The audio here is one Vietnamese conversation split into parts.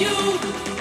you.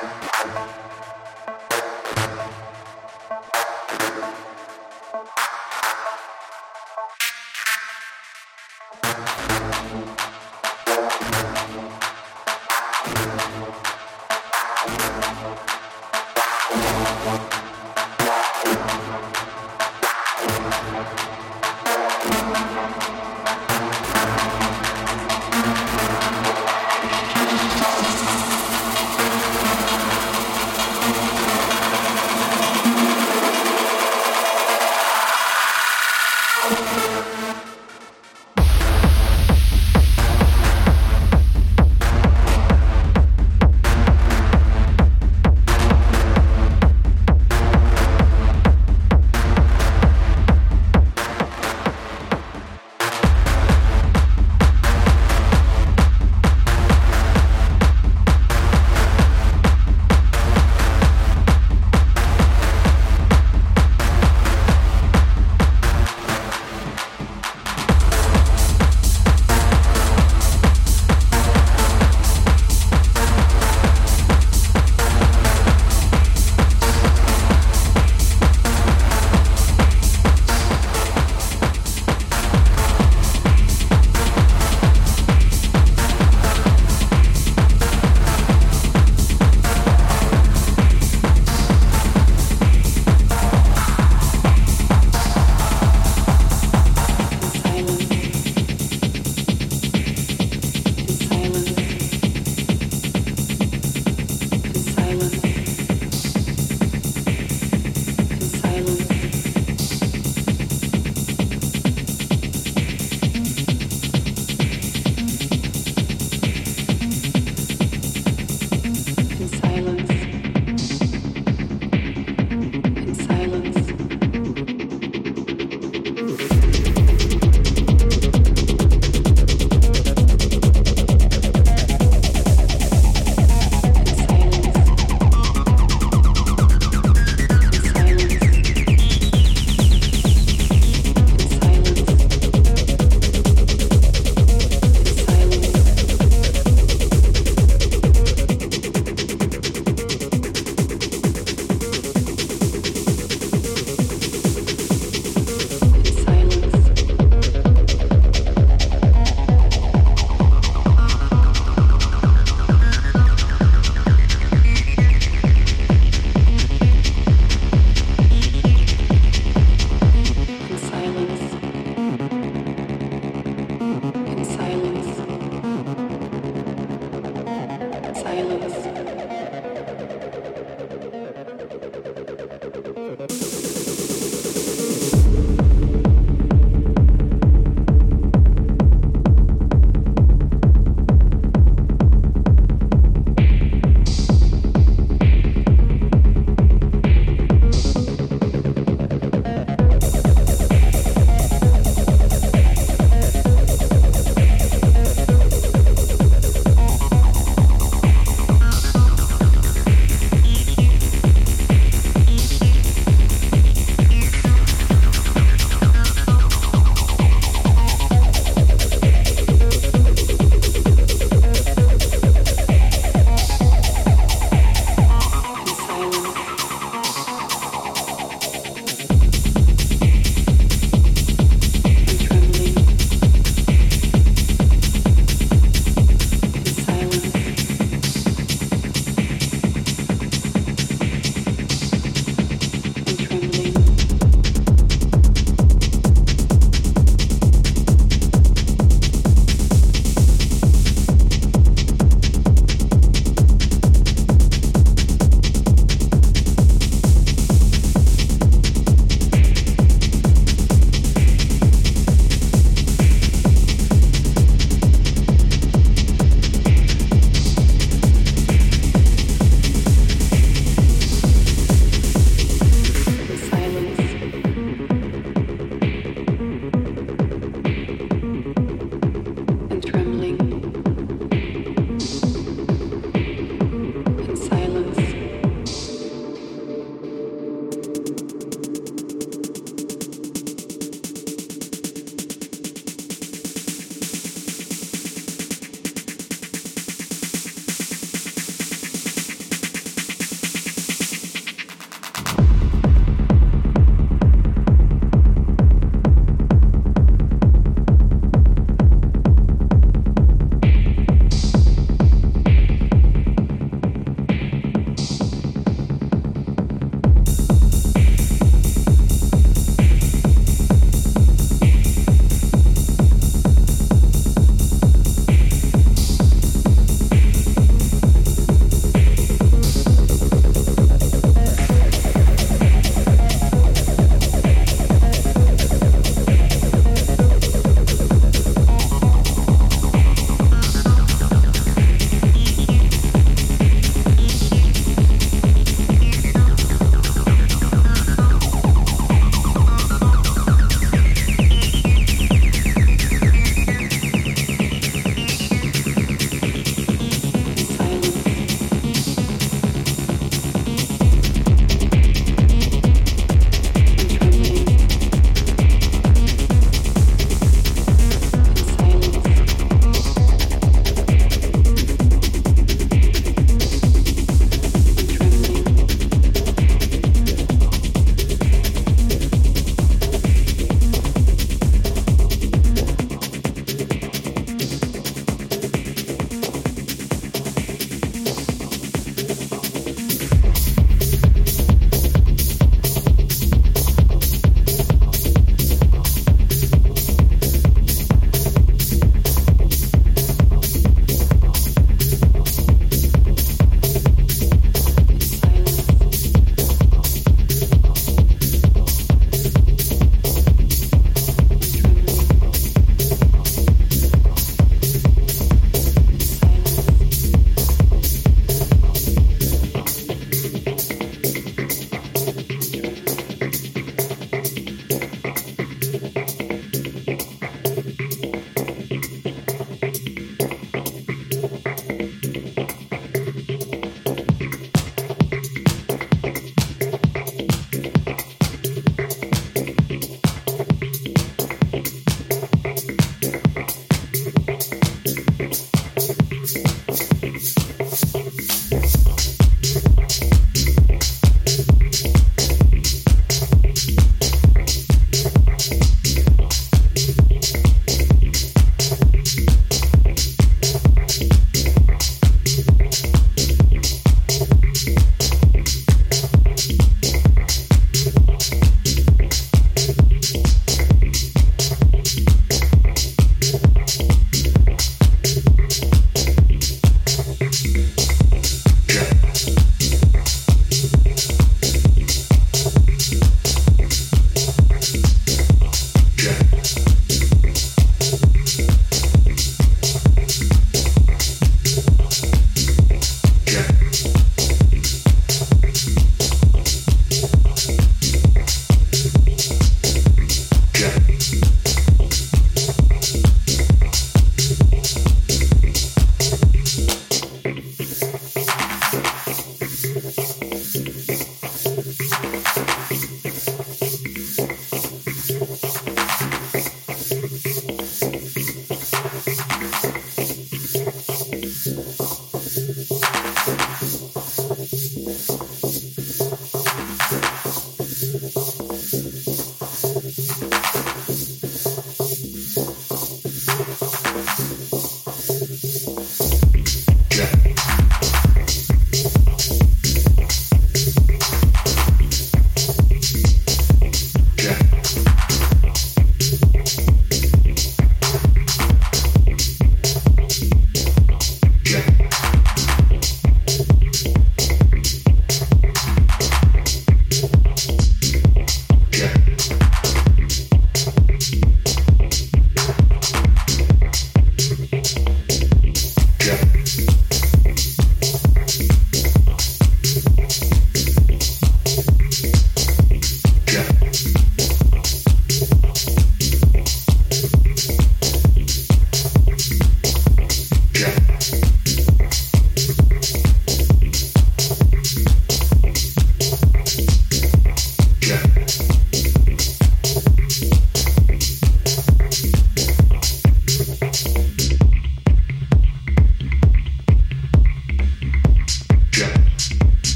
Thank you.